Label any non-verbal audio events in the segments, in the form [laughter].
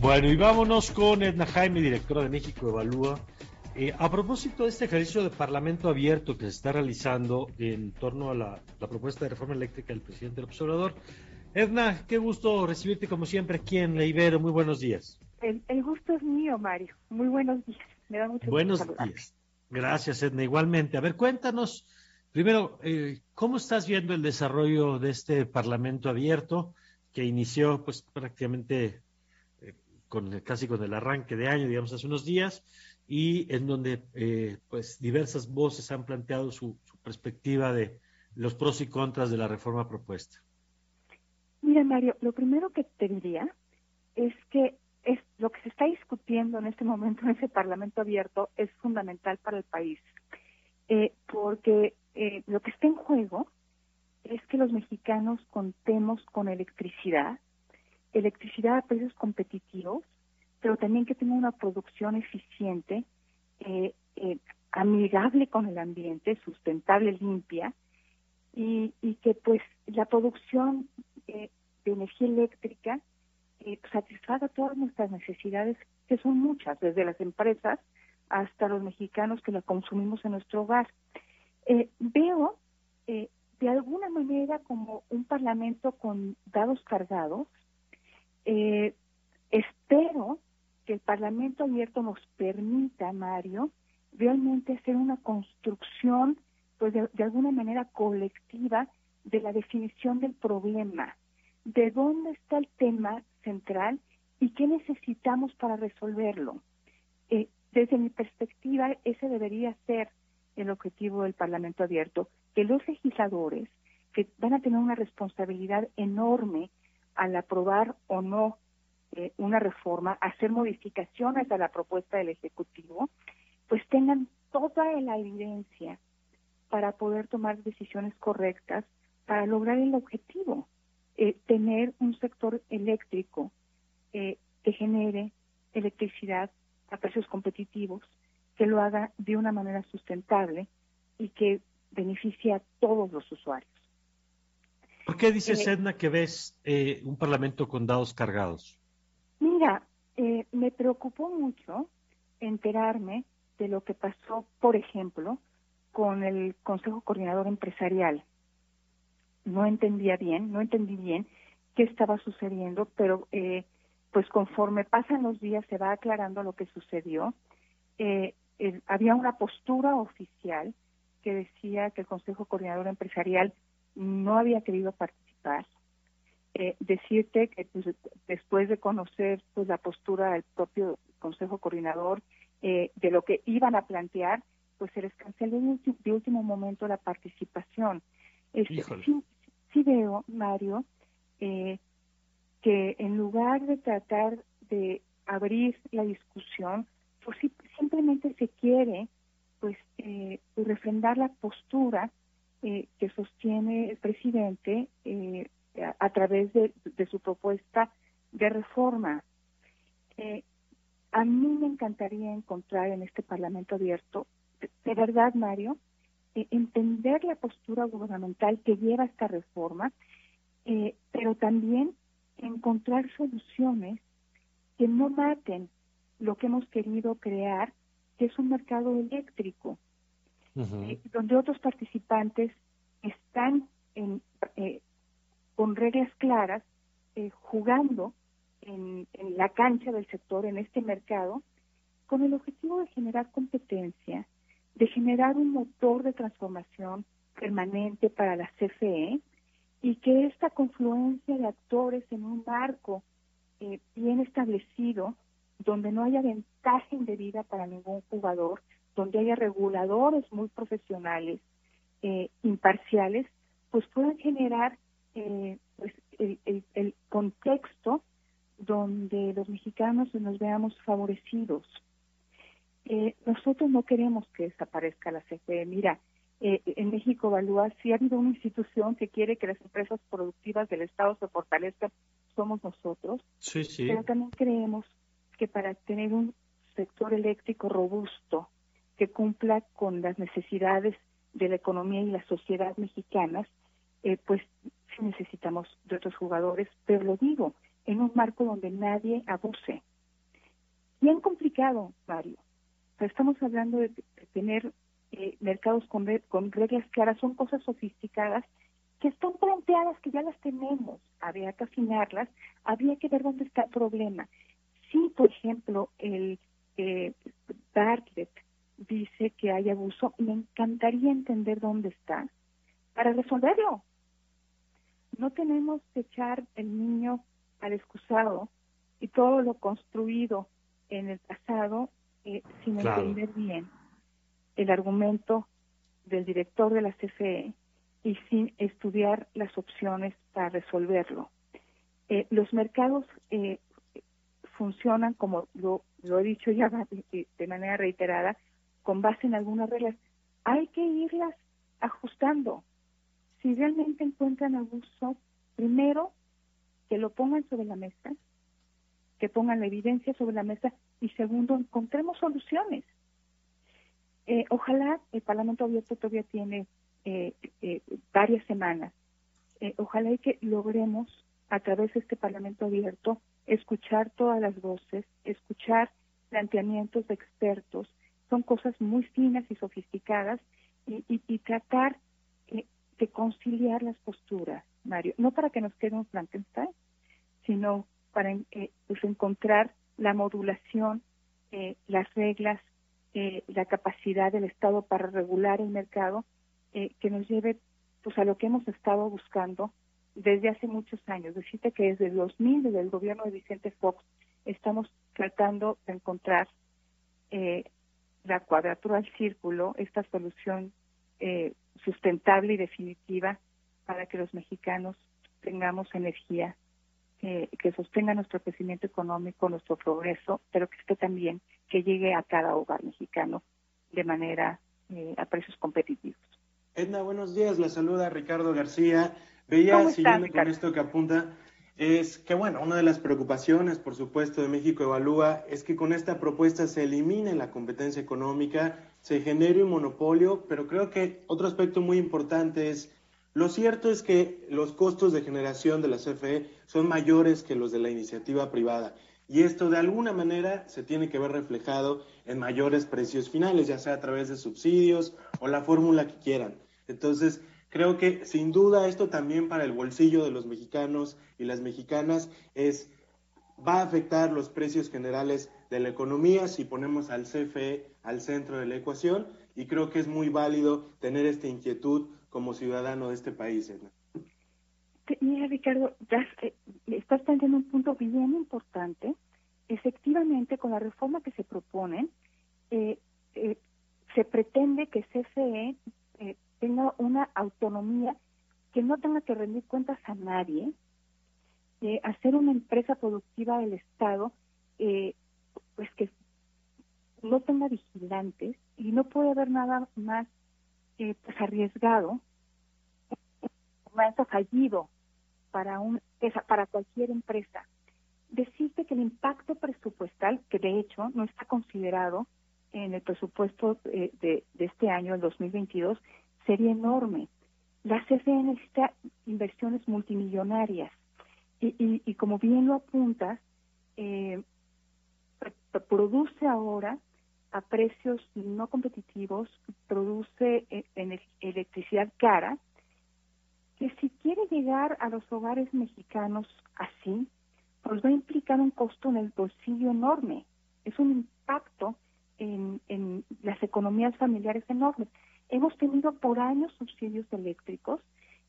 Bueno, y vámonos con Edna Jaime, directora de México Evalúa. Eh, a propósito de este ejercicio de Parlamento abierto que se está realizando en torno a la, propuesta de reforma eléctrica del presidente del observador, Edna, qué gusto recibirte como siempre aquí en La Ibero. Muy buenos días. El, gusto es mío, Mario. Muy buenos días. Me da mucho buenos días. Gracias, Edna. Igualmente. A ver, cuéntanos primero, eh, ¿cómo estás viendo el desarrollo de este Parlamento abierto que inició pues prácticamente con casi con el arranque de año, digamos, hace unos días? y en donde eh, pues diversas voces han planteado su, perspectiva de los pros y contras de la reforma propuesta. Mira, Mario, lo primero que te diría es que es lo que se está discutiendo en este momento en ese Parlamento abierto es fundamental para el país, eh, porque eh, lo que está en juego es que los mexicanos contemos con electricidad, electricidad a precios competitivos, pero también que tenga una producción eficiente, eh, eh, amigable con el ambiente, sustentable, limpia, y, que pues la producción eh, de energía eléctrica satisfaga todas nuestras necesidades, que son muchas, desde las empresas hasta los mexicanos que la consumimos en nuestro hogar. veo de alguna manera como un parlamento con dados cargados. Espero que el Parlamento abierto nos permita, Mario, realmente hacer una construcción, pues de, alguna manera colectiva, de la definición del problema, de dónde está el tema central y qué necesitamos para resolverlo. Eh, desde mi perspectiva, ese debería ser el objetivo del Parlamento abierto, que los legisladores, que van a tener una responsabilidad enorme al aprobar o no eh, una reforma, hacer modificaciones a la propuesta del Ejecutivo, pues tengan toda la evidencia para poder tomar decisiones correctas para lograr el objetivo, eh, tener un sector eléctrico eh, que genere electricidad a precios competitivos, que lo haga de una manera sustentable y que beneficie a todos los usuarios. ¿Por qué dices, Edna, que ves un parlamento con dados cargados? Mira, eh, me preocupó mucho enterarme de lo que pasó, por ejemplo, con el Consejo Coordinador Empresarial. No entendía bien, no entendí bien qué estaba sucediendo, pero eh, pues conforme pasan los días se va aclarando lo que sucedió. Eh, había una postura oficial que decía que el Consejo Coordinador Empresarial no había querido participar, eh, decirte que pues, después de conocer pues la postura del propio Consejo Coordinador eh, de lo que iban a plantear, pues se les canceló de último momento la participación. Este, sí, veo, Mario, eh, que en lugar de tratar de abrir la discusión, pues simplemente se quiere pues eh, refrendar la postura eh, que sostiene el presidente eh, a, través de, su propuesta de reforma. Eh, a mí me encantaría encontrar en este Parlamento abierto, de, verdad, Mario, eh, entender la postura gubernamental que lleva esta reforma, eh, pero también encontrar soluciones que no maten lo que hemos querido crear, que es un mercado eléctrico, donde otros participantes están en, con reglas claras, eh, jugando en, la cancha del sector, en este mercado, con el objetivo de generar competencia, de generar un motor de transformación permanente para la CFE y que esta confluencia de actores en un marco eh, bien establecido, donde no haya ventaja indebida para ningún jugador, donde haya reguladores muy profesionales, eh, imparciales, pues puedan generar eh, pues el, contexto donde los mexicanos nos veamos favorecidos. Eh, nosotros no queremos que desaparezca la CFE. Mira, eh, en México Evalúa, si ha habido una institución que quiere que las empresas productivas del Estado se fortalezcan, somos nosotros. Sí, sí. Pero también creemos que para tener un sector eléctrico robusto que cumpla con las necesidades de la economía y la sociedad mexicanas, eh, pues sí necesitamos de otros jugadores, pero lo digo, en un marco donde nadie abuse, bien complicado, Mario. estamos hablando de, tener eh, mercados con, con reglas claras, son cosas sofisticadas que están planteadas, que ya las tenemos. Habría que afinarlas, habría que ver dónde está el problema. Si, por ejemplo, el eh, Bartlett dice que hay abuso, me encantaría entender dónde está para resolverlo. No tenemos que echar el niño al excusado y todo lo construido en el pasado eh, sin entender bien el argumento del director de la CFE y sin estudiar las opciones para resolverlo. Eh, los mercados eh, funcionan, como lo, he dicho ya [laughs] de, manera reiterada, con base en algunas reglas. Hay que irlas ajustando. Si realmente encuentran abuso, primero que lo pongan sobre la mesa, que pongan la evidencia sobre la mesa y segundo, encontremos soluciones. Eh, ojalá el Parlamento Abierto todavía tiene eh, eh, varias semanas. ojalá y que logremos a través de este Parlamento Abierto escuchar todas las voces, escuchar planteamientos de expertos, son cosas muy finas y sofisticadas y, tratar eh, de conciliar las posturas, Mario, no para que nos quede un Frankenstein, sino para eh, pues encontrar la modulación, eh, las reglas, la capacidad del Estado para regular el mercado que nos lleve pues a lo que hemos estado buscando desde hace muchos años. Decirte que desde el 2000, desde el gobierno de Vicente Fox, estamos tratando de encontrar eh, la cuadratura del círculo, esta solución eh, sustentable y definitiva para que los mexicanos tengamos energía eh, que sostenga nuestro crecimiento económico, nuestro progreso, pero que esté también, que llegue a cada hogar mexicano de manera a precios competitivos. Edna, buenos días. La saluda Ricardo García. Veía, siguiendo con esto que apunta, es que, bueno, una de las preocupaciones, por supuesto, de México Evalúa es que con esta propuesta se elimine la competencia económica, se genere un monopolio, pero creo que otro aspecto muy importante es, lo cierto es que los costos de generación de la CFE son mayores que los de la iniciativa privada. Y esto de alguna manera se tiene que ver reflejado en mayores precios finales, ya sea a través de subsidios o la fórmula que quieran. Entonces, Creo que sin duda esto también para el bolsillo de los mexicanos y las mexicanas es va a afectar los precios generales de la economía si ponemos al CFE al centro de la ecuación y creo que es muy válido tener esta inquietud como ciudadano de este país. Mira, Ricardo, ya, eh, estás planteando un punto bien importante. Efectivamente, con la reforma que se propone, eh, eh, se pretende que CFE tenga una autonomía, que no tenga que rendir cuentas a nadie, eh, hacer una empresa productiva del Estado, eh, pues que no tenga vigilantes y no puede haber nada más eh, pues arriesgado, más fallido para un para cualquier empresa. Decirte que el impacto presupuestal, que de hecho no está considerado en el presupuesto de, de este año, el 2022, sería enorme. La CFE necesita inversiones multimillonarias y, y, como bien lo apuntas, eh, produce ahora a precios no competitivos, produce eh, electricidad cara, que si quiere llegar a los hogares mexicanos así, pues va a implicar un costo en el bolsillo enorme. Es un impacto en, en las economías familiares enormes. Hemos tenido por años subsidios eléctricos,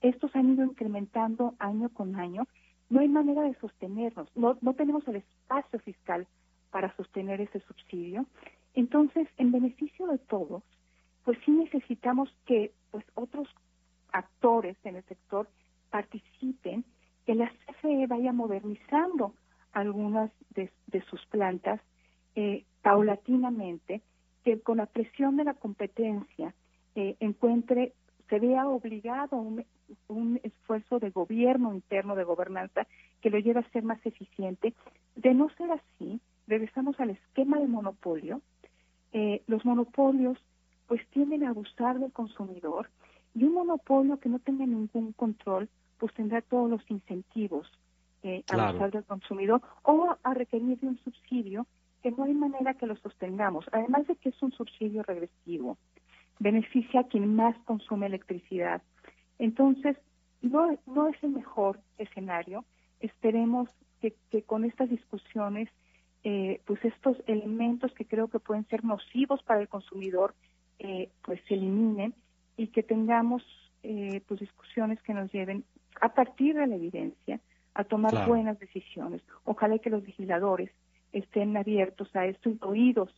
estos han ido incrementando año con año, no hay manera de sostenerlos, no, no tenemos el espacio fiscal para sostener ese subsidio. Entonces, en beneficio de todos, pues sí necesitamos que pues otros actores en el sector participen, que la CFE vaya modernizando algunas de, sus plantas eh, paulatinamente, que con la presión de la competencia encuentre, se vea obligado a un, un, esfuerzo de gobierno interno, de gobernanza, que lo lleve a ser más eficiente. De no ser así, regresamos al esquema de monopolio. Eh, los monopolios pues tienden a abusar del consumidor y un monopolio que no tenga ningún control pues tendrá todos los incentivos eh, a abusar del consumidor o a requerir de un subsidio que no hay manera que lo sostengamos, además de que es un subsidio regresivo, beneficia a quien más consume electricidad. Entonces, no, no es el mejor escenario. Esperemos que, con estas discusiones, eh, pues estos elementos que creo que pueden ser nocivos para el consumidor, eh, pues se eliminen y que tengamos eh, pues discusiones que nos lleven a partir de la evidencia a tomar buenas decisiones. Ojalá que los legisladores estén abiertos a esto, oídos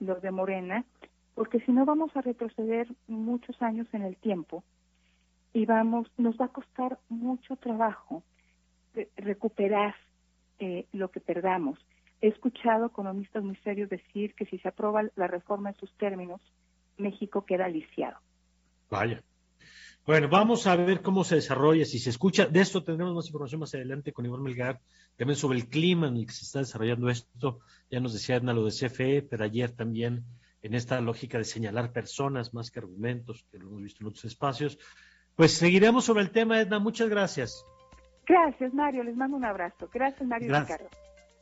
los de Morena, porque si no vamos a retroceder muchos años en el tiempo y vamos, nos va a costar mucho trabajo recuperar eh, lo que perdamos. He escuchado economistas muy serios decir que si se aprueba la reforma en sus términos, México queda lisiado. Vaya. Bueno, vamos a ver cómo se desarrolla, si se escucha. De esto tendremos más información más adelante con Iván Melgar, también sobre el clima en el que se está desarrollando esto. Ya nos decía Edna lo de CFE, pero ayer también en esta lógica de señalar personas más que argumentos, que lo hemos visto en otros espacios. Pues seguiremos sobre el tema, Edna. Muchas gracias. Gracias, Mario. Les mando un abrazo. Gracias, Mario gracias. Ricardo.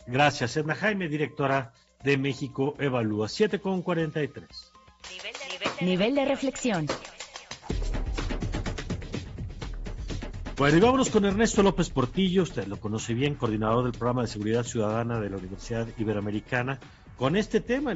Gracias, Edna Jaime, directora de México Evalúa. 7 con 43. Nivel de, nivel de reflexión. Bueno, y vámonos con Ernesto López Portillo, usted lo conoce bien, coordinador del programa de seguridad ciudadana de la Universidad Iberoamericana, con este tema,